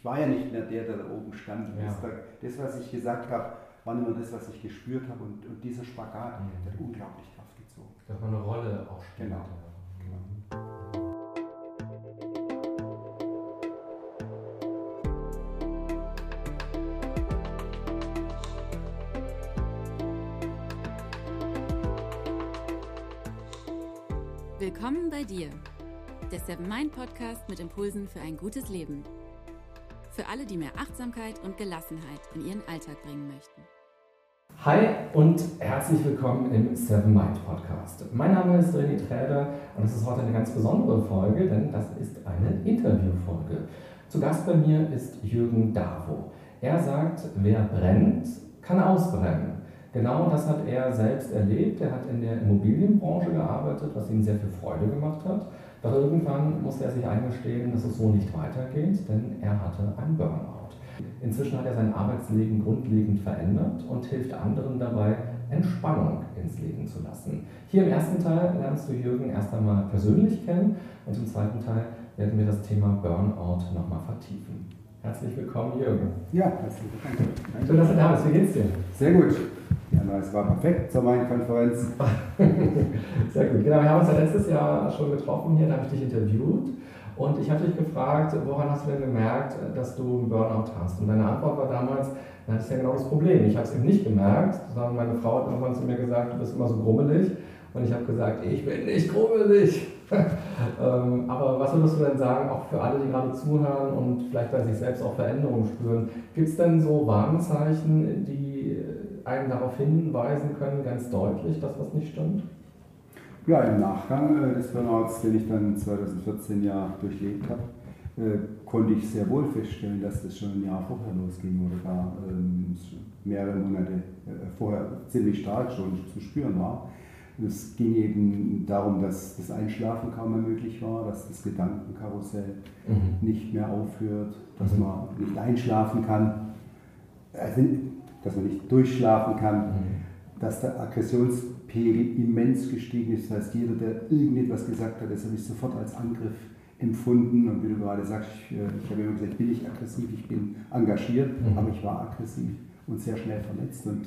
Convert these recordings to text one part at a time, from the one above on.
Ich war ja nicht mehr der, der da oben stand. Ja. Das, das, was ich gesagt habe, war nur das, was ich gespürt habe. Und, und dieser Spagat, Mhm. der hat unglaublich Kraft gezogen. Dass man eine Rolle auch spielt. Genau. Ja. Willkommen bei dir, der Seven Mind Podcast mit Impulsen für ein gutes Leben. Für alle, die mehr Achtsamkeit und Gelassenheit in ihren Alltag bringen möchten. Hi und herzlich willkommen im Seven Mind Podcast. Mein Name ist René Träder und es ist heute eine ganz besondere Folge, denn das ist eine Interviewfolge. Zu Gast bei mir ist Jürgen Davo. Er sagt, wer brennt, kann ausbrennen. Genau das hat er selbst erlebt. Er hat in der Immobilienbranche gearbeitet, was ihm sehr viel Freude gemacht hat. Doch irgendwann musste er sich eingestehen, dass es so nicht weitergeht, denn er hatte einen Burnout. Inzwischen hat er sein Arbeitsleben grundlegend verändert und hilft anderen dabei, Entspannung ins Leben zu lassen. Hier im ersten Teil lernst du Jürgen erst einmal persönlich kennen und im zweiten Teil werden wir das Thema Burnout nochmal vertiefen. Herzlich willkommen, Jürgen. Ja, herzlichen Dank. Schön, dass du da bist. Wie geht's dir? Sehr gut. Ja, es war perfekt zur Main-Konferenz. Sehr gut. Genau, wir haben uns ja letztes Jahr schon getroffen hier, da habe ich dich interviewt. Und ich habe dich gefragt, woran hast du denn gemerkt, dass du einen Burnout hast? Und deine Antwort war damals, das ist ja genau das Problem. Ich habe es eben nicht gemerkt, sondern meine Frau hat irgendwann zu mir gesagt, du bist immer so grummelig. Und ich habe gesagt, ich bin nicht grummelig. Ähm, aber was würdest du denn sagen, auch für alle, die gerade zuhören und vielleicht bei sich selbst auch Veränderungen spüren, gibt es denn so Warnzeichen, die einen darauf hinweisen können, ganz deutlich, dass was nicht stimmt? Ja, im Nachgang äh, des Burnouts, den ich dann 2014 ja durchlebt habe, äh, konnte ich sehr wohl feststellen, dass das schon ein Jahr vorher losging oder gar ähm, mehrere Monate äh, vorher ziemlich stark schon zu spüren war. Es ging eben darum, dass das Einschlafen kaum mehr möglich war, dass das Gedankenkarussell Mhm. nicht mehr aufhört, dass Mhm. man nicht einschlafen kann, also, dass man nicht durchschlafen kann, Mhm. dass der Aggressionspegel immens gestiegen ist. Das heißt, jeder, der irgendetwas gesagt hat, das habe ich sofort als Angriff empfunden. Und wie du gerade sagst, ich, äh, ich habe immer gesagt, ich bin nicht aggressiv, ich bin engagiert, Mhm. aber ich war aggressiv und sehr schnell verletzt und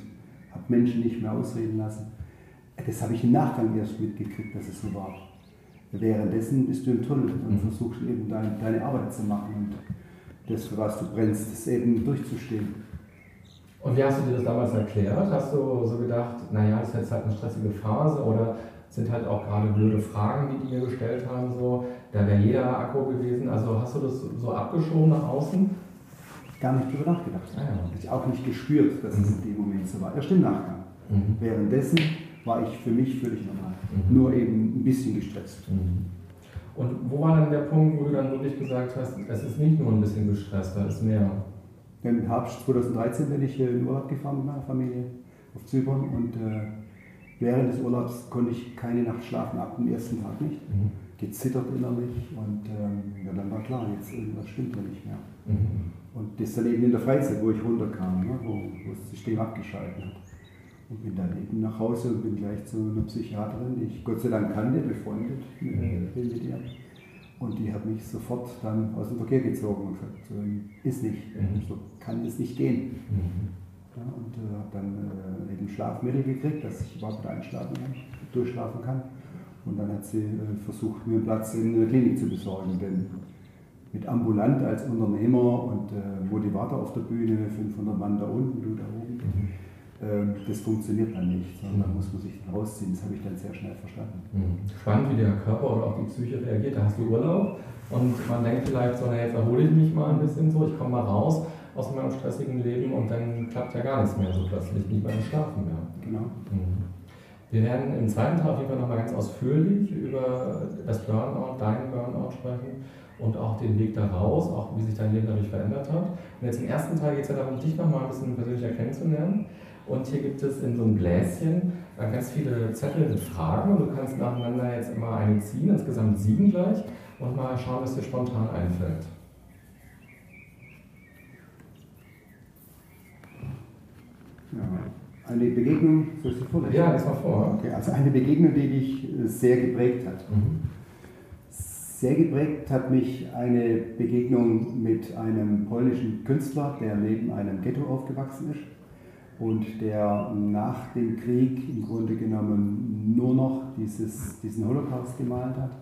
habe Menschen nicht mehr ausreden lassen. Das habe ich im Nachgang erst mitgekriegt, dass es so war. Währenddessen bist du im Tunnel und Mhm. versuchst eben dein, deine Arbeit zu machen und das, für was du brennst, das eben durchzustehen. Und wie hast du dir das damals erklärt? Hast du so gedacht, naja, das ist jetzt halt eine stressige Phase oder sind halt auch gerade blöde Fragen, die die mir gestellt haben, so, da wäre jeder Akku gewesen. Also hast du das so abgeschoben nach außen? Gar nicht drüber nachgedacht. Ah, ja. Ich auch nicht gespürt, dass es in dem Moment so war. Erst im Nachgang. Mhm. Währenddessen war ich für mich völlig normal. Mhm. Nur eben ein bisschen gestresst. Mhm. Und wo war dann der Punkt, wo du dann wirklich gesagt hast, es ist nicht nur ein bisschen gestresst, da ist mehr? Im Herbst 2013 bin ich äh, in Urlaub gefahren mit meiner Familie auf Zypern und äh, während des Urlaubs konnte ich keine Nacht schlafen, ab dem ersten Tag nicht. Mhm. Gezittert innerlich und ähm, ja, dann war klar, jetzt irgendwas stimmt da nicht mehr. Mhm. Und das dann eben in der Freizeit, wo ich runterkam, ne, wo, wo das System abgeschaltet hat. Und bin dann eben nach Hause und bin gleich zu einer Psychiaterin, die ich Gott sei Dank kannte, befreundet bin mit ihr. Und die hat mich sofort dann aus dem Verkehr gezogen und gesagt, so ist nicht, Mhm. so kann es nicht gehen. Mhm. Ja, und äh, habe dann äh, eben Schlafmittel gekriegt, dass ich überhaupt wieder einschlafen kann, durchschlafen kann. Und dann hat sie äh, versucht, mir einen Platz in der Klinik zu besorgen. Denn mit ambulant als Unternehmer und äh, Motivator auf der Bühne, 500 Mann da unten, du da oben, Mhm. Das funktioniert dann nicht, sondern muss man sich dann rausziehen. Das habe ich dann sehr schnell verstanden. Mhm. Spannend, wie der Körper oder auch die Psyche reagiert. Da hast du Urlaub und man denkt vielleicht so, na jetzt erhole ich mich mal ein bisschen so, ich komme mal raus aus meinem stressigen Leben und dann klappt ja gar nichts mehr so plötzlich, nicht beim Schlafen mehr. Genau. Mhm. Wir werden im zweiten Teil auf jeden Fall nochmal ganz ausführlich über das Burnout, deinen Burnout sprechen und auch den Weg da raus, auch wie sich dein Leben dadurch verändert hat. Und jetzt im ersten Teil geht es ja darum, dich nochmal ein bisschen persönlicher kennenzulernen. Und hier gibt es in so einem Gläschen äh, ganz viele Zettel mit Fragen und du kannst nacheinander jetzt immer eine ziehen, insgesamt sieben gleich, und mal schauen, was dir spontan einfällt. Ja. Eine Begegnung, soll ich sie vorlesen? Ja, lies mal vor. Okay, also eine Begegnung, die dich äh, sehr geprägt hat. Mhm. Sehr geprägt hat mich eine Begegnung mit einem polnischen Künstler, der neben einem Ghetto aufgewachsen ist und der nach dem Krieg im Grunde genommen nur noch dieses, diesen Holocaust gemalt hat.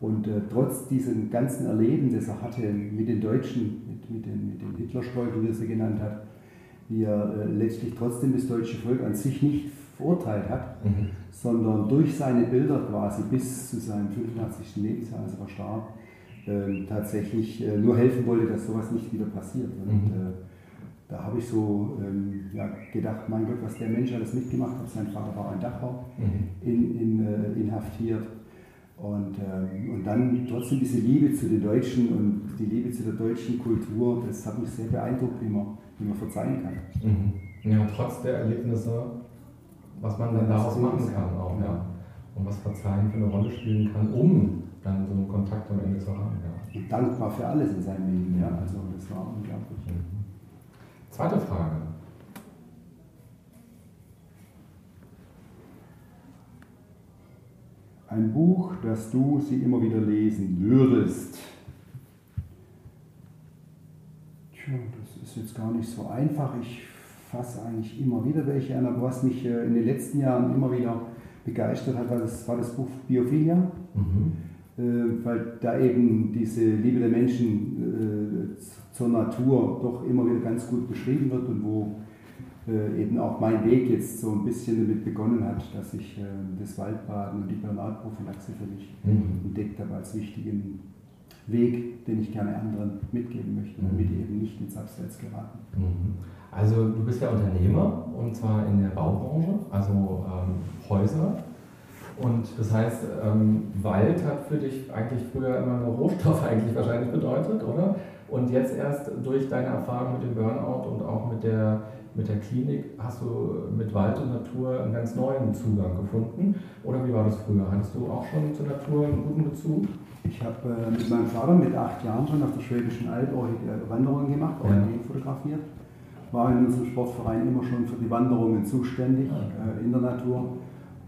Und äh, trotz diesem ganzen Erleben, das er hatte mit den Deutschen, mit, mit den, mit den Hitlerstreuchen, wie er sie genannt hat, wie er äh, letztlich trotzdem das deutsche Volk an sich nicht verurteilt hat, mhm. sondern durch seine Bilder quasi bis zu seinem 85. Lebensjahr, als er verstarb, äh, tatsächlich äh, nur helfen wollte, dass sowas nicht wieder passiert. Und mhm. Da habe ich so ähm, ja, gedacht, mein Gott, was der Mensch alles mitgemacht hat. Sein Vater war ein Dachau, mhm. in, in, äh, inhaftiert. Und, ähm, und dann trotzdem diese Liebe zu den Deutschen und die Liebe zu der deutschen Kultur, das hat mich sehr beeindruckt, wie man, wie man verzeihen kann. Mhm. Ja, trotz der Erlebnisse, was man dann daraus machen kann auch, ja. Und was Verzeihen für eine Rolle spielen kann, um dann so einen Kontakt am Ende zu haben. Ja. Und dankbar für alles in seinem Leben, ja. Also das war unglaublich. Mhm. Zweite Frage. Ein Buch, das du sie immer wieder lesen würdest. Tja, das ist jetzt gar nicht so einfach. Ich fasse eigentlich immer wieder welche an, aber was mich äh, in den letzten Jahren immer wieder begeistert hat, war das, war das Buch Biophilia. Mhm. Äh, weil da eben diese Liebe der Menschen äh, zur Natur doch immer wieder ganz gut beschrieben wird und wo äh, eben auch mein Weg jetzt so ein bisschen damit begonnen hat, dass ich äh, das Waldbaden und die Bernardprophylaxe für mich mhm. entdeckt habe als wichtigen Weg, den ich gerne anderen mitgeben möchte, damit die eben nicht ins Abseits geraten. Mhm. Also du bist ja Unternehmer und zwar in der Baubranche, also ähm, Häuser. Und das heißt, ähm, Wald hat für dich eigentlich früher immer nur Rohstoff eigentlich wahrscheinlich bedeutet, oder? Und jetzt erst durch deine Erfahrung mit dem Burnout und auch mit der, mit der Klinik hast du mit Wald und Natur einen ganz neuen Zugang gefunden. Oder wie war das früher? Hattest du auch schon zur Natur einen guten Bezug? Ich habe äh, mit meinem Vater mit acht Jahren schon auf der Schwäbischen Alb äh, Wanderungen gemacht, auch ja. fotografiert. War in unserem Sportverein immer schon für die Wanderungen zuständig äh, in der Natur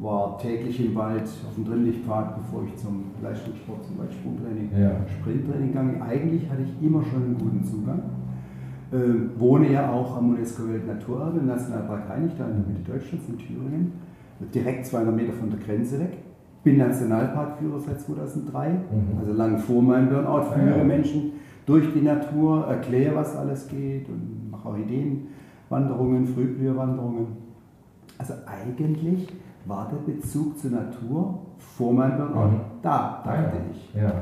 war täglich im Wald auf dem Trimmlichtpfad, bevor ich zum Leistungssport, zum Weitsprungtraining, ja. Sprinttraining ging. Eigentlich hatte ich immer schon einen guten Zugang. Äh, wohne ja auch am UNESCO-Weltnaturerbe im Nationalpark Rheinig, da in der Mitte Deutschlands, in Thüringen, direkt 200 Meter von der Grenze weg. Bin Nationalparkführer seit 2003, mhm. also lange vor meinem Burnout, führe ja. Menschen durch die Natur, erkläre, was alles geht und mache auch Ideenwanderungen, Frühblüherwanderungen. Also eigentlich war der Bezug zur Natur vor meinem Burnout mhm. da, dachte ja. ich. Ja.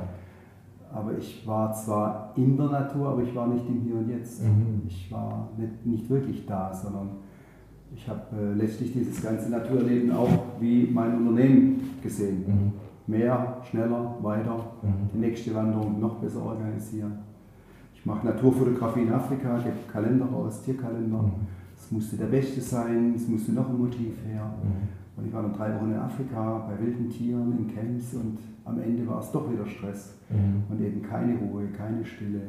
Aber ich war zwar in der Natur, aber ich war nicht im Hier und Jetzt. Mhm. Ich war nicht, nicht wirklich da, sondern ich habe äh, letztlich dieses ganze Naturleben auch wie mein Unternehmen gesehen. Mhm. Mehr, schneller, weiter, mhm. die nächste Wanderung noch besser organisieren. Ich mache Naturfotografie in Afrika, gebe Kalender raus, Tierkalender. Mhm. Es musste der beste sein, es musste noch ein Motiv her. Mhm. Und ich war dann drei Wochen in Afrika bei wilden Tieren, in Camps und am Ende war es doch wieder Stress. Mhm. Und eben keine Ruhe, keine Stille,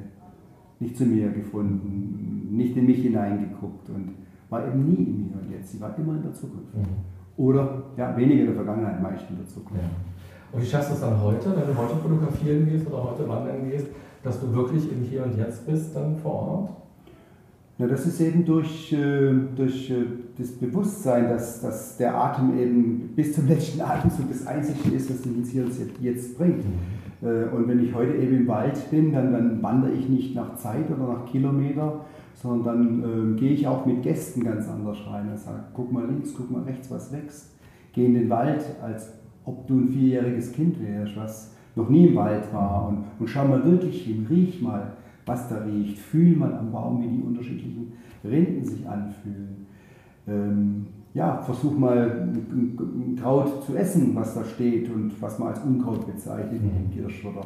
nicht zu mir gefunden, nicht in mich hineingeguckt und war eben nie in mir und jetzt. Sie war immer in der Zukunft. Mhm. Oder ja, weniger in der Vergangenheit, meist in der Zukunft. Ja. Und wie schaffst du es dann heute, wenn du heute fotografieren gehst oder heute wandern gehst, dass du wirklich im Hier und Jetzt bist dann vor Ort? Ja, das ist eben durch, äh, durch äh, das Bewusstsein, dass, dass der Atem eben bis zum letzten Atemzug das Einzige ist, was uns hier jetzt bringt. Äh, und wenn ich heute eben im Wald bin, dann, dann wandere ich nicht nach Zeit oder nach Kilometer, sondern dann äh, gehe ich auch mit Gästen ganz anders rein und sage, guck mal links, guck mal rechts, was wächst. Geh in den Wald, als ob du ein vierjähriges Kind wärst, was noch nie im Wald war und, und schau mal wirklich hin, riech mal was da riecht. Fühl mal am Baum, wie die unterschiedlichen Rinden sich anfühlen. Ähm, ja, versuch mal ein, Kraut zu essen, was da steht und was man als Unkraut bezeichnet, wie mhm. Kirsch oder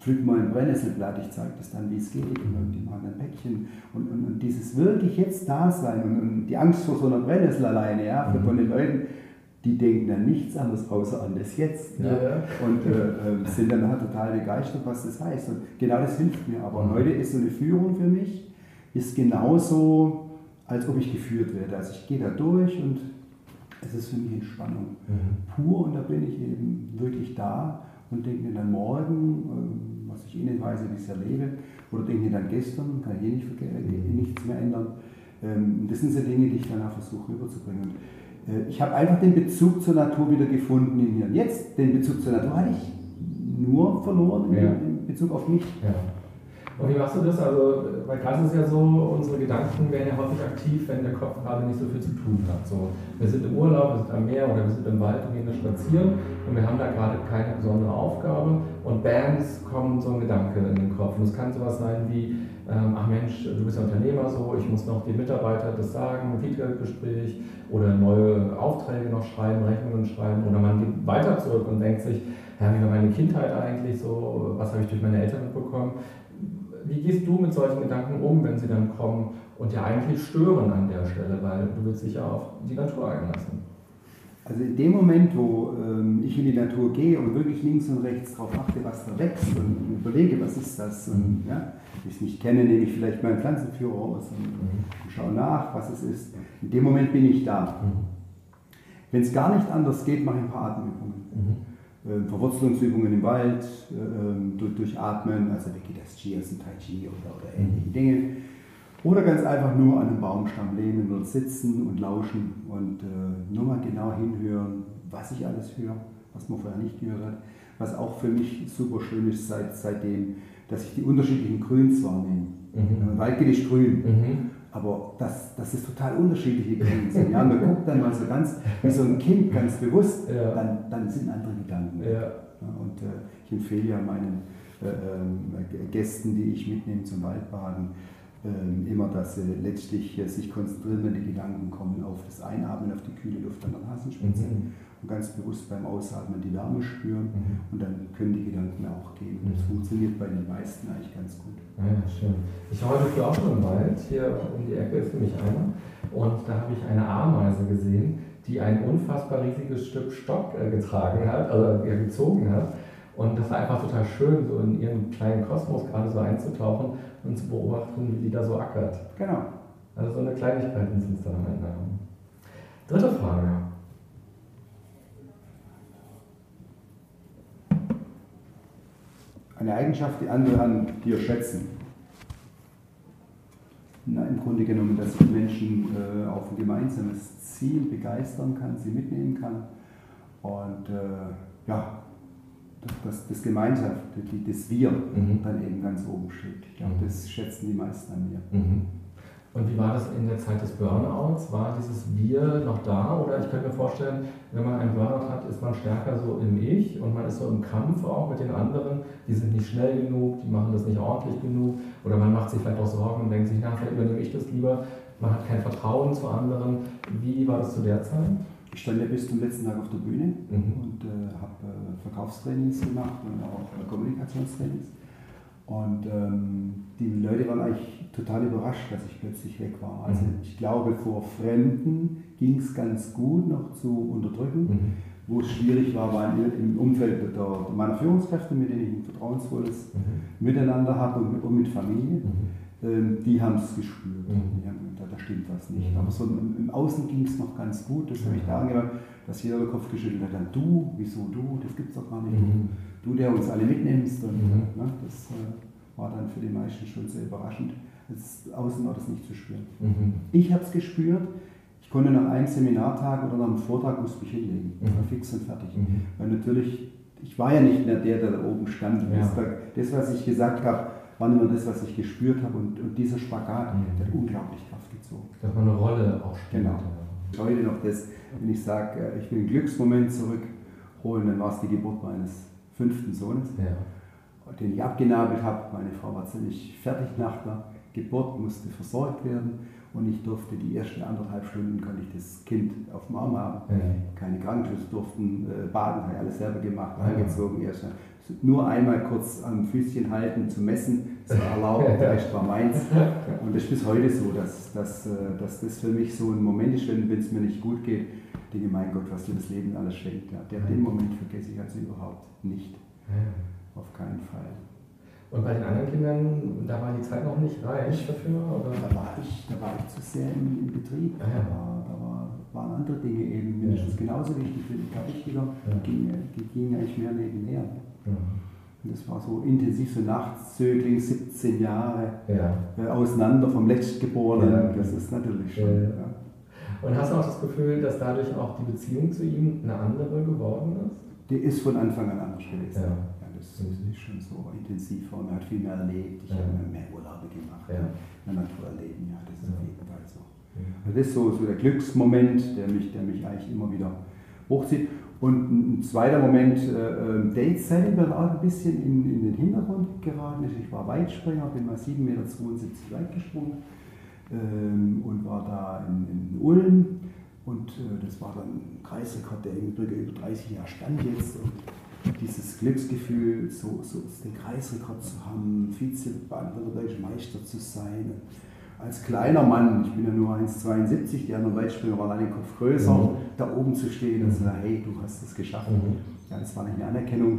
pflück mal ein Brennnesselblatt, ich zeige das dann, wie es geht, und die machen ein Päckchen. Und, und, und, dieses wirklich jetzt da sein und, und, die Angst vor so einer Brennnessel alleine, ja, mhm. von den Leuten, die denken dann nichts anderes außer an das Jetzt. Ja. Ja. Und äh, äh, sind dann halt total begeistert, was das heißt. Und genau das hilft mir. Aber mhm. heute ist so eine Führung für mich, ist genauso, als ob ich geführt werde. Also ich gehe da durch und es ist für mich Entspannung mhm. pur und da bin ich eben wirklich da und denke mir dann morgen, ähm, was ich innen weiß, wie ich es erlebe, oder denke mir dann gestern, kann ich eh nicht, äh, nichts mehr ändern. Ähm, das sind so Dinge, die ich danach versuche rüberzubringen. Äh, ich habe einfach den Bezug zur Natur wieder gefunden in mir. Jetzt, den Bezug zur Natur hatte ich nur verloren ja. in Bezug auf mich. Ja. Und wie machst du das? Also, weil gerade ist ja so, unsere Gedanken werden ja häufig aktiv, wenn der Kopf gerade nicht so viel zu tun hat. So, wir sind im Urlaub, wir sind am Meer oder wir sind im Wald und gehen da spazieren und wir haben da gerade keine besondere Aufgabe und bam, es kommt so ein Gedanke in den Kopf. Und es kann sowas sein wie, ähm, ach Mensch, du bist ja Unternehmer so, ich muss noch den Mitarbeiter das sagen, ein Feedbackgespräch oder neue Aufträge noch schreiben, Rechnungen schreiben oder man geht weiter zurück und denkt sich, ja, wie war meine Kindheit eigentlich so, was habe ich durch meine Eltern mitbekommen wie gehst du mit solchen Gedanken um, wenn sie dann kommen und ja eigentlich stören an der Stelle, weil du willst dich ja auf die Natur einlassen? Also in dem Moment, wo ähm, ich in die Natur gehe und wirklich links und rechts darauf achte, was da wächst und überlege, was ist das, und, ja, ich es nicht kenne, nehme ich vielleicht meinen Pflanzenführer aus und, mhm. schaue nach, was es ist. In dem Moment bin ich da. Mhm. Wenn es gar nicht anders geht, mache ich ein paar Atemübungen. Mhm. Ähm, Verwurzelungsübungen im Wald, äh, durch, durch Atmen, also das Chias und Tai Chi oder, oder ähnliche Dinge. Oder ganz einfach nur an einem Baumstamm lehnen oder sitzen und lauschen und äh, nur mal genau hinhören, was ich alles höre, was man vorher nicht gehört hat. Was auch für mich super schön ist seit, seitdem, dass ich die unterschiedlichen Grüns wahrnehme. Mhm. Wald geht nicht grün. Mhm. Aber das, das ist total unterschiedliche Grenzen. Ja, man guckt dann mal so ganz, wie so ein Kind ganz bewusst, ja. dann, dann sind andere Gedanken. Ja. Und äh, ich empfehle ja meinen äh, äh, Gästen, die ich mitnehme zum Waldbaden, äh, immer, dass sie letztlich sich konzentrieren, wenn die Gedanken kommen, auf das Einatmen, auf die kühle Luft an der Nasenspitze. Mhm und ganz bewusst beim Ausatmen die Wärme spüren mhm. und dann können die Gedanken auch gehen. Und das mhm. funktioniert bei den meisten eigentlich ganz gut. Ja, schön. Ich war heute früh auch schon im Wald, hier um die Ecke ist für mich einer und da habe ich eine Ameise gesehen, die ein unfassbar riesiges Stück Stock äh, getragen hat, also äh, gezogen hat. Und das war einfach total schön, so in ihren kleinen Kosmos gerade so einzutauchen und zu beobachten, wie die da so ackert. Genau. Also so eine Kleinigkeit sind es dann am Ende. Dritte Frage. Eine Eigenschaft, die andere an dir schätzen. Na, Im Grunde genommen, dass ich Menschen äh, auf ein gemeinsames Ziel begeistern kann, sie mitnehmen kann und äh, ja, dass das Gemeinschaft, das Wir mhm. dann eben ganz oben steht. Ich glaube, mhm. das schätzen die meisten an mir. Mhm. Und wie war das in der Zeit des Burnouts? War dieses Wir noch da? Oder ich könnte mir vorstellen, wenn man einen Burnout hat, ist man stärker so im Ich und man ist so im Kampf auch mit den anderen. Die sind nicht schnell genug, die machen das nicht ordentlich genug. Oder man macht sich vielleicht auch Sorgen und denkt sich, na, vielleicht übernehme ich das lieber. Man hat kein Vertrauen zu anderen. Wie war das zu der Zeit? Ich stand ja bis zum letzten Tag auf der Bühne mhm. und äh, habe äh, Verkaufstrainings gemacht und auch äh, Kommunikationstrainings. Und ähm, die Leute waren eigentlich total überrascht, dass ich plötzlich weg war. Also mhm. ich glaube, vor Fremden ging es ganz gut noch zu unterdrücken. Mhm. Wo es schwierig war, war im Umfeld der, meiner Führungskräfte, mit denen ich ein vertrauensvolles mhm. Miteinander habe und, und, mit Familie. Mhm. Ähm, die haben es gespürt. Mhm. Haben, da, stimmt was nicht. Mhm. Aber so im, Außen ging es noch ganz gut. Das habe ich da angemerkt, dass jeder den Kopf geschüttelt hat. Dann du, wieso du? Das gibt es doch gar nicht du, der uns alle mitnimmst. Und, mhm. ne, das äh, war dann für die meisten schon sehr überraschend. Das Außen war das nicht zu spüren. Mhm. Ich habe es gespürt. Ich konnte nach einem Seminartag oder nach einem Vortrag musste mich hinlegen. Mhm. war fix und fertig. Mhm. Weil natürlich, ich war ja nicht mehr der, der da oben stand. Ja. Das, das, was ich gesagt habe, war nicht mehr das, was ich gespürt habe. Und, und dieser Spagat, mhm. der hat unglaublich Kraft gezogen. Dass man eine Rolle auch spielt. Genau. Heute noch das, wenn ich sage, äh, ich will einen Glücksmoment zurückholen, dann war es die Geburt meines fünften Sohnes, ja. den ich abgenabelt habe. Meine Frau war ziemlich fertig nach der Geburt, musste versorgt werden und ich durfte die ersten anderthalb Stunden konnte ich das Kind auf dem Arm haben. Ja. Keine Krankenschwester durften äh, baden, habe ich alles selber gemacht, ja. angezogen. Erst nur einmal kurz am Füßchen halten, zu messen, das war erlaubt, der Rest war meins. Und das ist bis heute so, dass, dass, äh, dass das für mich so ein Moment ist, wenn es mir nicht gut geht, denke, mein Gott, was dir das Leben alles schenkt. Ja, der, den Moment vergesse ich also überhaupt nicht. Ja. Auf keinen Fall. Und bei den anderen Kindern, da war die Zeit noch nicht reich dafür? Oder? Da, war ich, da war ich zu sehr im, im Betrieb. Ah, ja. Da, war, da war, waren andere Dinge eben mindestens ja. genauso wichtig, vielleicht gar wichtiger. Ja. Die gingen eigentlich mehr nebenher. Und das war so intensiv, so Nachtzögling, 17 Jahre Ja. äh, auseinander vom Letztgeborenen. Ja. Das ist natürlich schon. Ja. Und hast du auch das Gefühl, dass dadurch auch die Beziehung zu ihm eine andere geworden ist? Die ist von Anfang an anders gewesen. Ja. Das ist schon so intensiver und man hat viel mehr erlebt. Ich habe mehr Urlaube gemacht, Ja. mehr Natur erleben. Ja, das ist auf jeden Fall so. Das ist so, so der Glücksmoment, der mich, der mich eigentlich immer wieder hochzieht. Und ein, zweiter Moment, äh, ähm, Date selber auch ein bisschen in, in den Hintergrund geraten. Ich war Weitspringer, bin mal 7,72 Meter weit gesprungen ähm, und war da in, in Ulm. Und äh, das war dann ein Kreisrekord, der im Brücke über 30 Jahre stand jetzt. Und dieses Glücksgefühl, so, so den Kreisrekord zu haben, Vize-Baden-Württembergischer Meister zu sein. Als kleiner Mann, ich bin ja nur 1,72, die anderen Weitspringer waren alle den Kopf größer, Mhm. da oben zu stehen und zu sagen, hey, du hast es geschafft. Mhm. Ja, das war nicht eine Anerkennung.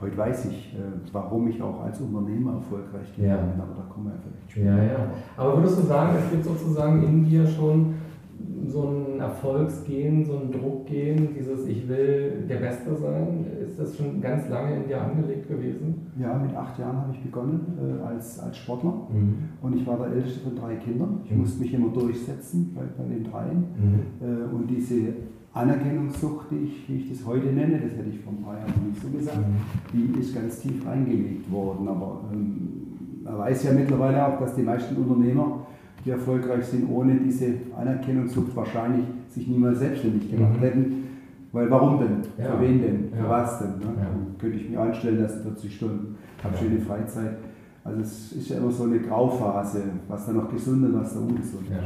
Heute weiß ich, äh, warum ich auch als Unternehmer erfolgreich Ja. geworden bin, aber da kommen wir ja vielleicht später. Ja, ja. Aber würdest du sagen, es gibt sozusagen in dir schon so ein Erfolgsgehen, so ein Druckgehen, dieses Ich will der Beste sein? Ist das schon ganz lange in dir angelegt gewesen? Ja, mit acht Jahren habe ich begonnen äh, als, als Sportler und ich war der älteste von drei Kindern. Ich Mhm. musste mich immer durchsetzen bei, bei den dreien. Mhm. Äh, und diese Anerkennungssucht, die ich, wie ich das heute nenne, das hätte ich vor ein paar Jahren noch nicht so gesagt, Mhm. die ist ganz tief reingelegt worden. Aber ähm, man weiß ja mittlerweile auch, dass die meisten Unternehmer, die erfolgreich sind, ohne diese Anerkennungssucht wahrscheinlich sich niemals selbstständig gemacht Mhm. hätten. Weil warum denn? Ja. Für wen denn? Für Ja. was denn? Ne? Ja. Dann könnte ich mich einstellen lassen, 40 Stunden, habe schöne Freizeit. Also es ist ja immer so eine Grauphase, was da noch gesund und was da ungesund ist.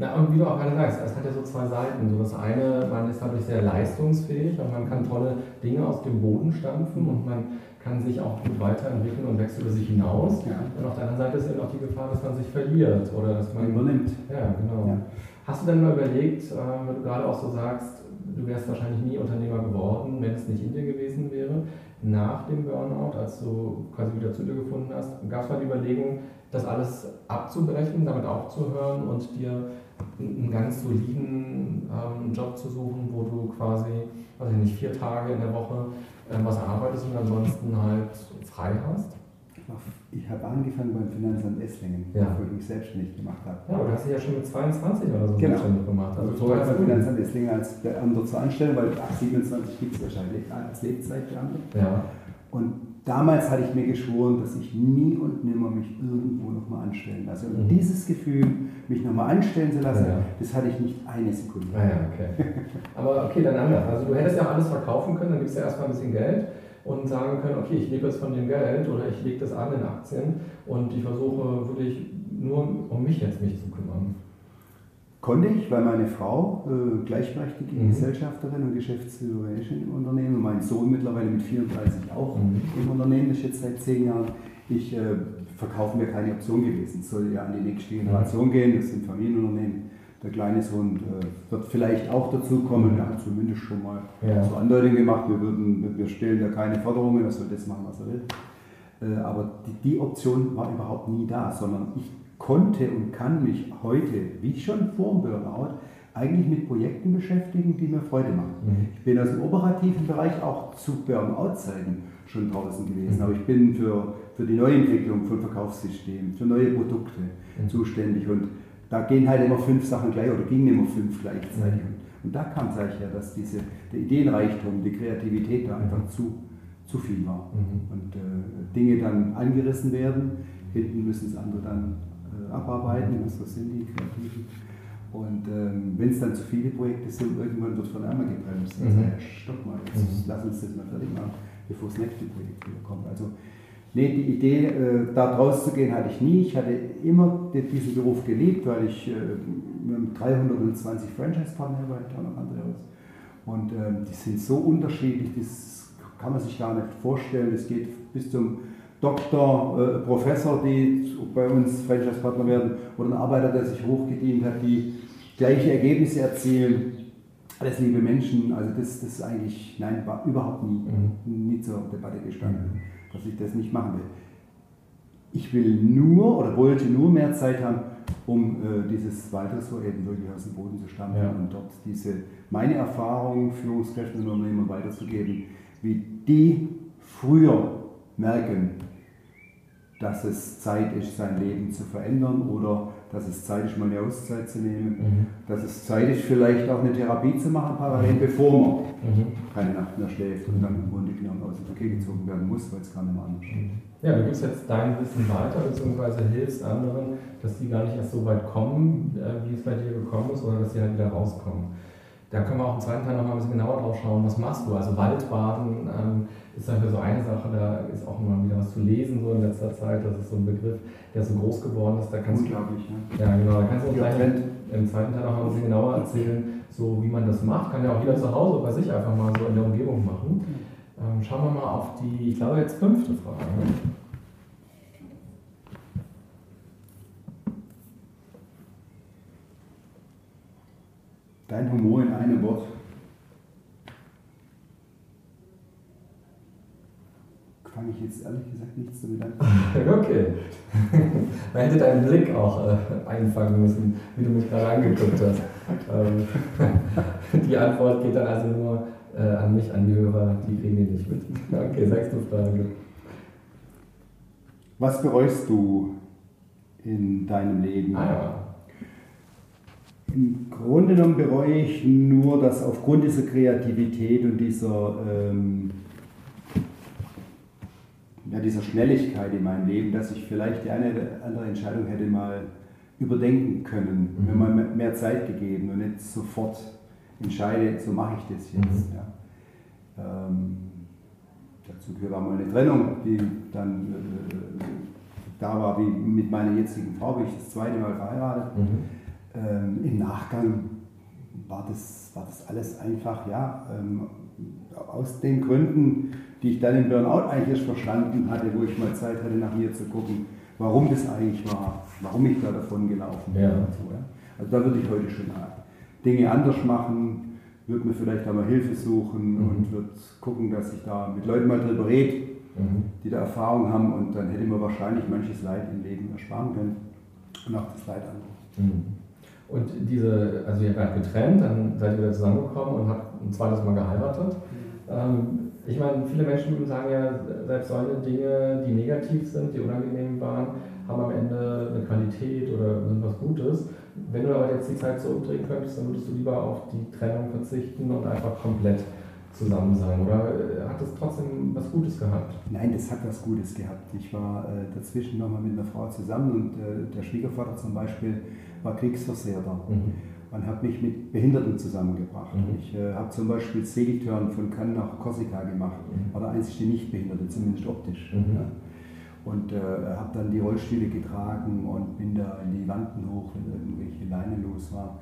Na, und wie du auch gerade sagst, es hat ja so zwei Seiten. So das eine, man ist dadurch sehr leistungsfähig und man kann tolle Dinge aus dem Boden stampfen und man kann sich auch gut weiterentwickeln und wächst über sich hinaus. Ja. Und auf der anderen Seite ist eben auch die Gefahr, dass man sich verliert oder dass Man man. übernimmt. Ja, genau. Ja. Hast du denn mal überlegt, äh, wenn du gerade auch so sagst, du wärst wahrscheinlich nie Unternehmer geworden, wenn es nicht in dir gewesen wäre, nach dem Burnout, als du quasi wieder zu dir gefunden hast, gab es mal die Überlegung, das alles abzubrechen, damit aufzuhören und dir einen ganz soliden ähm, Job zu suchen, wo du quasi, ich nicht, vier Tage in der Woche äh, was arbeitest und ansonsten halt frei hast? Ich habe angefangen beim Finanzamt Esslingen, Ja. wo ich mich selbstständig gemacht habe. Ja, aber du hast dich ja schon mit 22 oder so Genau. selbstständig gemacht. Also Also vorher vorher beim Finanzamt Esslingen als Beamter zu anstellen, weil ab 27 gibt es wahrscheinlich als Lebzeitbeamter. Ja. Und damals hatte ich mir geschworen, dass ich nie und nimmer mich irgendwo nochmal anstellen lasse. Und Mhm. dieses Gefühl, mich nochmal anstellen zu lassen, Ja. das hatte ich nicht eine Sekunde. Ah ja, okay. Aber okay, dann anders. Also du hättest ja alles verkaufen können, dann gibst du ja erstmal ein bisschen Geld und sagen können, okay, ich lebe jetzt von dem Geld oder ich lege das an in Aktien und ich versuche wirklich nur um mich jetzt mich zu kümmern. Konnte ich, weil meine Frau äh, gleichberechtigte Mhm. Gesellschafterin und Geschäftsführerin ist im Unternehmen und mein Sohn mittlerweile mit 34 auch Mhm. im Unternehmen, ist jetzt seit zehn Jahren. Ich äh, verkaufen wäre keine Option gewesen. Es soll ja an die nächste Generation gehen, das sind Familienunternehmen. Der kleine Sohn äh, wird vielleicht auch dazukommen, er hat zumindest schon mal Ja. so Andeutungen gemacht, wir, würden, wir stellen da keine Forderungen, er soll das machen, was er will. Äh, aber die, die Option war überhaupt nie da, sondern ich konnte und kann mich heute, wie schon vor dem Burnout, eigentlich mit Projekten beschäftigen, die mir Freude machen. Mhm. Ich bin aus dem operativen Bereich auch zu Burnout-Zeiten schon draußen gewesen, Mhm. aber ich bin für, für die Neuentwicklung von Verkaufssystemen, für neue Produkte Mhm. zuständig und da gehen halt immer fünf Sachen gleich oder gingen immer fünf gleichzeitig. Und da kam, sage ich ja, dass diese, der Ideenreichtum, die Kreativität da einfach zu, zu viel war. Mhm. Und äh, Dinge dann angerissen werden, hinten müssen es andere dann äh, abarbeiten, so sind die Kreativen. Und ähm, wenn es dann zu viele Projekte sind, irgendwann wird von einmal gebremst. Also, Mhm. ja, stopp mal, jetzt Mhm. lass uns das mal fertig machen, bevor das nächste Projekt wieder kommt. Also, nee, die Idee, äh, da rauszugehen, hatte ich nie. Ich hatte immer die- diesen Beruf geliebt, weil ich äh, haben 320 Franchise-Partner bei Turner Andreas. Und ähm, die sind so unterschiedlich, das kann man sich gar nicht vorstellen. Es geht bis zum Doktor, äh, Professor, die bei uns Franchise-Partner werden, oder ein Arbeiter, der sich hochgedient hat, die gleiche Ergebnisse erzielen. Alles liebe Menschen, also das, das ist eigentlich, nein, war überhaupt nie, nie zur Debatte gestanden, dass ich das nicht machen will. Ich will nur oder wollte nur mehr Zeit haben, um äh, dieses Weiteres eben wirklich aus dem Boden zu stampfen Ja. und dort diese, meine Erfahrungen Führungskräften und Unternehmern weiterzugeben, wie die früher merken, dass es Zeit ist, sein Leben zu verändern oder dass es Zeit ist, mal eine Auszeit zu nehmen, mhm. dass es Zeit ist, vielleicht auch eine Therapie zu machen parallel, bevor man mhm. keine Nacht mehr schläft und dann im Grunde genommen aus dem Verkehr gezogen werden muss, weil es gar nicht mehr anders geht. Ja, du gibst jetzt dein Wissen weiter, beziehungsweise hilfst anderen, dass die gar nicht erst so weit kommen, äh, wie es bei dir gekommen ist, oder dass sie halt wieder rauskommen. Da können wir auch im zweiten Teil noch mal ein bisschen genauer drauf schauen, was machst du? Also Waldbaden ähm, ist dafür so eine Sache, da ist auch immer wieder was zu lesen so in letzter Zeit. Das ist so ein Begriff, der so groß geworden ist. Da kannst Unglaublich, du, ja. ja. genau, da kannst du uns gleich im zweiten Teil noch mal ein bisschen genauer erzählen, so wie man das macht. Kann ja auch jeder zu Hause bei sich einfach mal so in der Umgebung machen. Ähm, schauen wir mal auf die, ich glaube jetzt fünfte Frage. Dein Humor in einem Wort. Fange ich jetzt ehrlich gesagt nichts damit an. okay. Man hätte deinen Blick auch äh, einfangen müssen, wie du mich gerade angeguckt hast. Ähm, die Antwort geht dann also nur äh, an mich, an die Hörer, die kriegen die nicht mit. Okay, sechste Frage. Was bereust du in deinem Leben? Ah, ja. Im Grunde genommen bereue ich nur, dass aufgrund dieser Kreativität und dieser, ähm, ja, dieser Schnelligkeit in meinem Leben, dass ich vielleicht die eine oder andere Entscheidung hätte mal überdenken können, mhm. wenn man mehr Zeit gegeben und nicht sofort entscheide, so mache ich das jetzt. Mhm. Ja. Ähm, dazu gehört auch mal eine Trennung, die dann äh, da war, wie mit meiner jetzigen Frau, bin ich das zweite Mal verheiratet. Mhm ähm, Im Nachgang war das, war das alles einfach, ja, ähm, aus den Gründen, die ich dann im Burnout eigentlich erst verstanden hatte, wo ich mal Zeit hatte, nach mir zu gucken, warum das eigentlich war, warum ich da davon gelaufen bin. Ja. So, ja. Also da würde ich heute schon Dinge anders machen, würde mir vielleicht da mal Hilfe suchen mhm. und würde gucken, dass ich da mit Leuten mal drüber rede, mhm. die da Erfahrung haben und dann hätte man wahrscheinlich manches Leid im Leben ersparen können und auch das Leid anderer. Mhm. Und diese, also ihr habt getrennt, dann seid ihr wieder zusammengekommen und habt ein zweites Mal geheiratet. Mhm. Ähm, ich meine, viele Menschen sagen ja, selbst solche Dinge, die negativ sind, die unangenehm waren, haben am Ende eine Qualität oder sind was Gutes. Wenn du aber jetzt die Zeit zurückdrehen könntest, dann würdest du lieber auf die Trennung verzichten und einfach komplett zusammen sein? Oder hat es trotzdem was Gutes gehabt? Nein, das hat was Gutes gehabt. Ich war äh, dazwischen nochmal mit einer Frau zusammen und äh, der Schwiegervater zum Beispiel war Kriegsversehrter mhm. und hat mich mit Behinderten zusammengebracht. Mhm. Ich äh, habe zum Beispiel Segeltörn von Cannes nach Korsika gemacht, mhm. war der einzige Nichtbehinderte, zumindest optisch. Mhm. Ja. Und äh, habe dann die Rollstühle getragen und bin da in die Wanden hoch, wenn irgendwelche Leine los war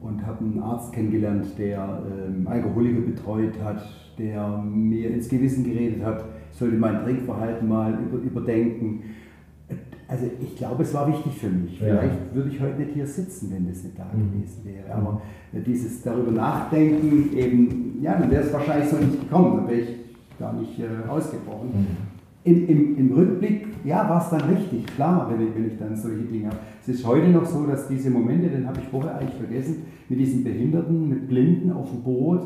und habe einen Arzt kennengelernt, der ähm, Alkoholiker betreut hat, der mir ins Gewissen geredet hat, ich sollte mein Trinkverhalten mal über, überdenken. Also ich glaube, es war wichtig für mich. Ja. Vielleicht würde ich heute nicht hier sitzen, wenn das nicht da mhm. gewesen wäre. Aber dieses darüber nachdenken, eben, ja, dann wäre es wahrscheinlich so nicht gekommen, dann wäre ich gar nicht äh, ausgebrochen. Mhm. Im, im, Im Rückblick, ja, war es dann richtig, klar, wenn ich, wenn ich dann solche Dinge habe. Es ist heute noch so, dass diese Momente, den habe ich vorher eigentlich vergessen, mit diesen Behinderten, mit Blinden auf dem Boot,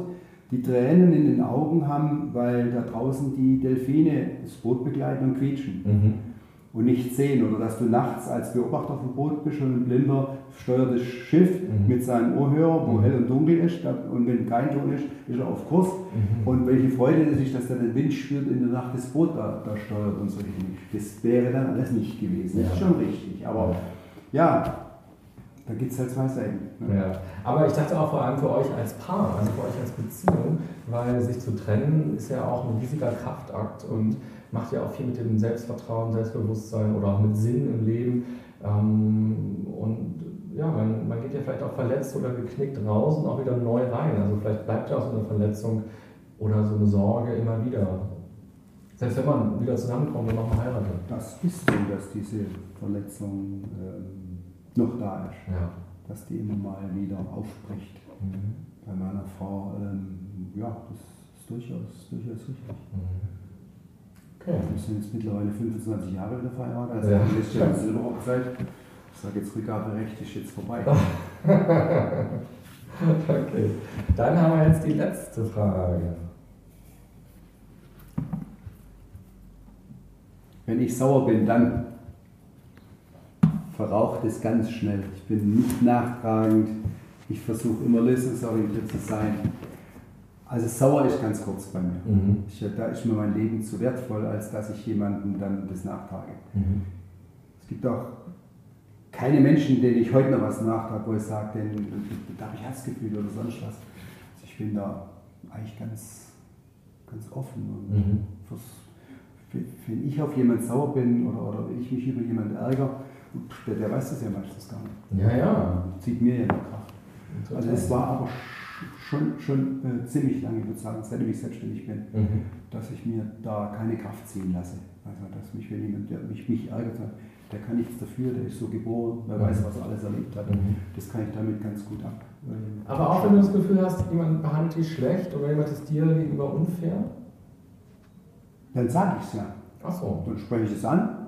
die Tränen in den Augen haben, weil da draußen die Delfine das Boot begleiten und quietschen. Mhm und nicht sehen. Oder dass du nachts als Beobachter auf dem Boot bist und ein Blinder steuert das Schiff mhm. mit seinem Ohrhörer, wo mhm. hell und dunkel ist. Und wenn kein Ton ist, ist er auf Kurs. Mhm. Und welche Freude das ist, dass er den Wind spürt in der Nacht das Boot da, da steuert und solche Dinge. Das wäre dann alles nicht gewesen. Das ist schon richtig. Aber ja, da gibt es halt zwei Seiten. Ne? Ja. Aber ich dachte auch vor allem für euch als Paar, also für euch als Beziehung, weil sich zu trennen ist ja auch ein riesiger Kraftakt und macht ja auch viel mit dem Selbstvertrauen, Selbstbewusstsein oder auch mit Sinn im Leben. Ähm, und ja, man, man geht ja vielleicht auch verletzt oder geknickt raus und auch wieder neu rein. Also vielleicht bleibt ja auch so eine Verletzung oder so eine Sorge immer wieder. Selbst wenn man wieder zusammenkommt und nochmal heiratet. Das ist so, dass diese Verletzung ähm, noch da ist. Ja. Dass die immer mal wieder aufbricht. Mhm. Bei meiner Frau, ähm, ja, das ist durchaus, durchaus richtig. Mhm. Okay. Wir sind jetzt mittlerweile 25 Jahre wieder verheiratet. Also ja. letztes Jahr Silberhochzeit. Ich sage jetzt Rückgaberecht ist jetzt vorbei. okay. Dann haben wir jetzt die letzte Frage. wenn ich sauer bin, dann verraucht es ganz schnell. Ich bin nicht nachtragend, ich versuche immer lösungsorientiert zu sein. Also sauer ist ganz kurz bei mir. Mhm. Ich, da ist mir mein Leben zu wertvoll, als dass ich jemandem dann das nachtrage. Mhm. Es gibt auch keine Menschen, denen ich heute noch was nachtrage, wo ich sage, da habe ich Herzgefühl oder sonst was. Also ich bin da eigentlich ganz, ganz offen. Und mhm. wenn ich auf jemanden sauer bin oder, oder ich mich über jemanden ärgere, der, der weiß das ja meistens gar nicht. Ja, ja. Zieht mir ja noch Kraft. Also es war aber schon, schon äh, ziemlich lange, ich würde sagen, seitdem ich selbstständig bin, mhm. dass ich mir da keine Kraft ziehen lasse. Also dass mich, wenn jemand, der mich, mich ärgert, der kann nichts dafür, der ist so geboren, wer mhm. weiß, was er alles erlebt hat. Mhm. Das kann ich damit ganz gut ab. Äh, aber auch wenn du das Gefühl hast, jemand behandelt dich schlecht oder jemand ist dir gegenüber unfair? Dann sage ich es ja. Ach so. Dann spreche ich es an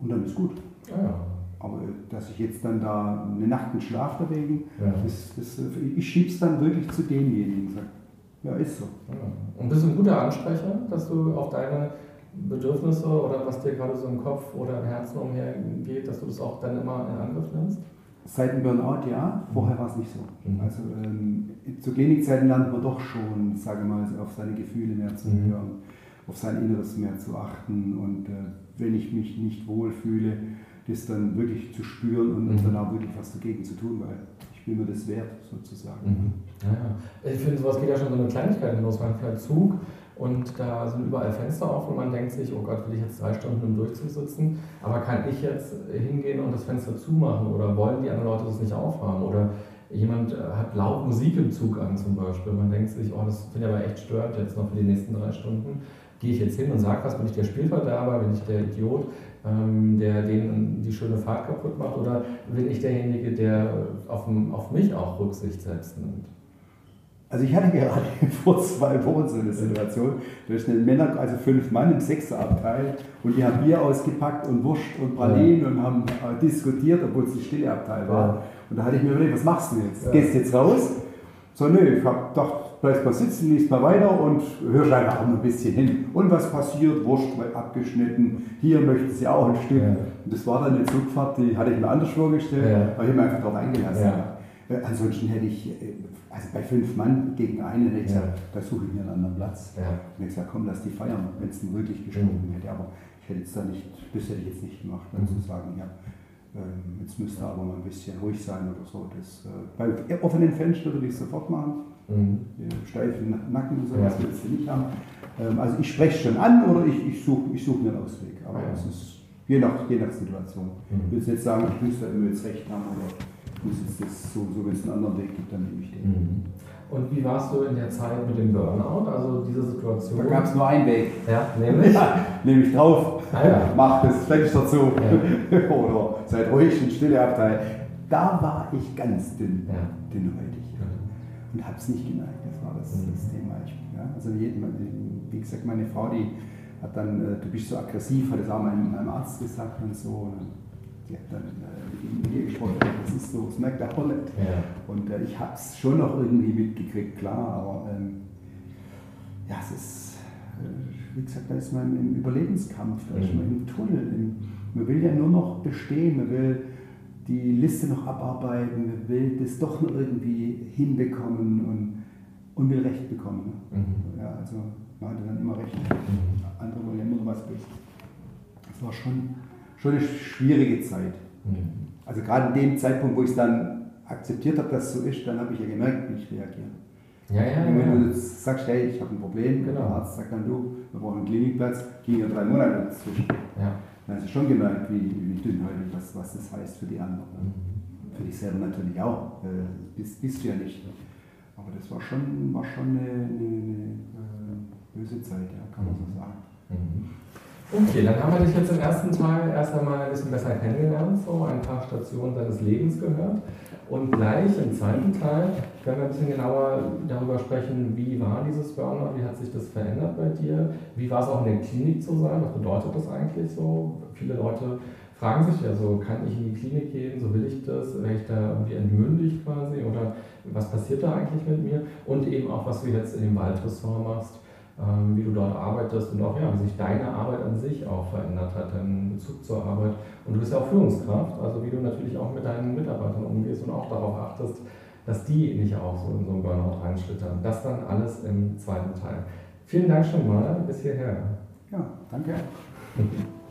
und dann ist gut. Ja, ja. Aber dass ich jetzt dann da eine Nacht einen Schlaf dagegen, ja. das, das, ich schiebe es dann wirklich zu demjenigen. Sag, ja, ist so. Und bist du ein guter Ansprecher, dass du auf deine Bedürfnisse oder was dir gerade so im Kopf oder im Herzen umhergeht, dass du das auch dann immer in Angriff nimmst? Seit dem Burnout ja, vorher war es nicht so. Mhm. Also ähm, zu Klinikzeiten lernt man doch schon, sage mal, auf seine Gefühle mehr zu mhm. hören, auf sein Inneres mehr zu achten und äh, wenn ich mich nicht wohlfühle, das dann wirklich zu spüren und mhm. dann auch wirklich was dagegen zu tun, weil ich bin mir das wert, sozusagen. Mhm. Ja. Ich finde, sowas geht ja schon so eine Kleinigkeit los. Man fährt Zug und da sind überall Fenster auf und man denkt sich, oh Gott, will ich jetzt zwei Stunden im Durchzug sitzen? Aber kann ich jetzt hingehen und das Fenster zumachen oder wollen die anderen Leute das nicht aufhaben? Oder jemand äh, hat laut Musik im Zug an zum Beispiel. Man denkt sich, oh, das finde ich aber echt stört jetzt noch für die nächsten drei Stunden. Gehe ich jetzt hin und sage was, bin ich der Spielverderber, bin ich der Idiot? ähm, der denen die schöne Fahrt kaputt macht? Oder bin ich derjenige, der auf, auf mich auch Rücksicht selbst nimmt? Also ich hatte gerade vor zwei Wochen so eine Situation, da ist ein Männer, also fünf Mann im Sechserabteil und die haben Bier ausgepackt und Wurst und Pralinen ja. und haben äh, diskutiert, obwohl es die stille Abteil war. Ja. Und da hatte ich mir überlegt, was machst du jetzt? Ja. Gehst du jetzt raus? So, nö, ich hab gedacht, bleibst mal sitzen, liest mal weiter und hörst einfach auch ein bisschen hin. Und was passiert? Wurst abgeschnitten, hier möchten sie auch ein Stück. Ja. Und das war dann eine Zugfahrt, die hatte ich mir anders vorgestellt, ja. aber ich habe mich einfach darauf eingelassen. Ja. Äh, ansonsten hätte ich, äh, also bei fünf Mann gegen einen, hätte ich gesagt, da suche ich mir einen anderen Platz. Ja. Und ich gesagt, komm, lass die feiern, wenn es wirklich gestunken mhm. hätte. Aber ich hätte jetzt da nicht, das hätte ich jetzt nicht gemacht, dann mhm. zu sagen, ja, ähm, jetzt müsste aber mal ein bisschen ruhig sein oder so. Das, äh, bei offenen Fenstern würde ich sofort machen. Mhm. Steifen Nacken und sowas ja. willst du nicht haben. Ähm, also ich spreche schon an oder ich, ich suche ich such mir einen Ausweg. Aber ja. es ist je nach, je nach Situation. Mhm. Ich will jetzt sagen, ich muss da immer jetzt recht haben oder ich muss jetzt das so, so wenn es einen anderen Weg gibt, dann nehme ich den. Mhm. Und wie warst du in der Zeit mit dem Burnout, also diese Situation? Da gab es nur einen Weg. Ja, nämlich? Ja, nehme ich drauf, ah, ja. mach das Fenster zu ja. oder seid ruhig und stille Abteil. Da war ich ganz dünn, ja. dünnhäutig und habe es nicht gemerkt. Das war das, mhm. das Thema. Ich, ja, also wie gesagt, meine Frau, die hat dann, äh, du bist so aggressiv, hat es auch meinem, meinem Arzt gesagt und so. Und die hat dann äh, mit mir gesprochen, das ist so, das merkt er auch nicht. Ja. Und äh, ich habe es schon noch irgendwie mitgekriegt, klar, aber ähm, ja, es ist, äh, wie gesagt, da ist man im Überlebenskampf, da ist man mhm. im Tunnel. Im, man will ja nur noch bestehen, man will die Liste noch abarbeiten, will das doch noch irgendwie hinbekommen und, und will Recht bekommen. Ne? Mhm. Ja, also man hatte dann immer Recht. Mhm. Andere wollen ja immer noch was bist. Das war schon, schon eine schwierige Zeit. Mhm. Also gerade in dem Zeitpunkt, wo ich es dann akzeptiert habe, dass es so ist, dann habe ich ja gemerkt, wie ich reagiere. Ja, ja, und wenn ja. du sagst, hey, ich habe ein Problem, genau. der Arzt sagt dann, du, wir brauchen einen Klinikplatz, ging ja drei Monate dazwischen. Ja. Dann hast du schon gemerkt, wie, wie dünnhäutig, was, was das heißt für die anderen. Für dich selber natürlich auch, äh, bist, bist du ja nicht. Aber das war schon, war schon eine, eine, eine äh, böse Zeit, ja, kann man so sagen. Mhm. Okay, dann haben wir dich jetzt im ersten Teil erst einmal ein bisschen besser kennengelernt, so ein paar Stationen deines Lebens gehört. Und gleich im zweiten Teil werden wir ein bisschen genauer darüber sprechen, wie war dieses Burnout, wie hat sich das verändert bei dir, wie war es auch in der Klinik zu sein, was bedeutet das eigentlich so? Viele Leute fragen sich ja so, kann ich in die Klinik gehen, so will ich das, werde ich da irgendwie entmündigt quasi oder was passiert da eigentlich mit mir? Und eben auch, was du jetzt in dem Waldressort machst, wie du dort arbeitest und auch, ja, wie sich deine Arbeit an sich auch verändert hat, dein Bezug zur Arbeit. Und du bist ja auch Führungskraft, also wie du natürlich auch mit deinen Mitarbeitern umgehst und auch darauf achtest, dass die nicht auch so in so einen Burnout reinschlittern. Das dann alles im zweiten Teil. Vielen Dank schon mal bis hierher. Ja, danke.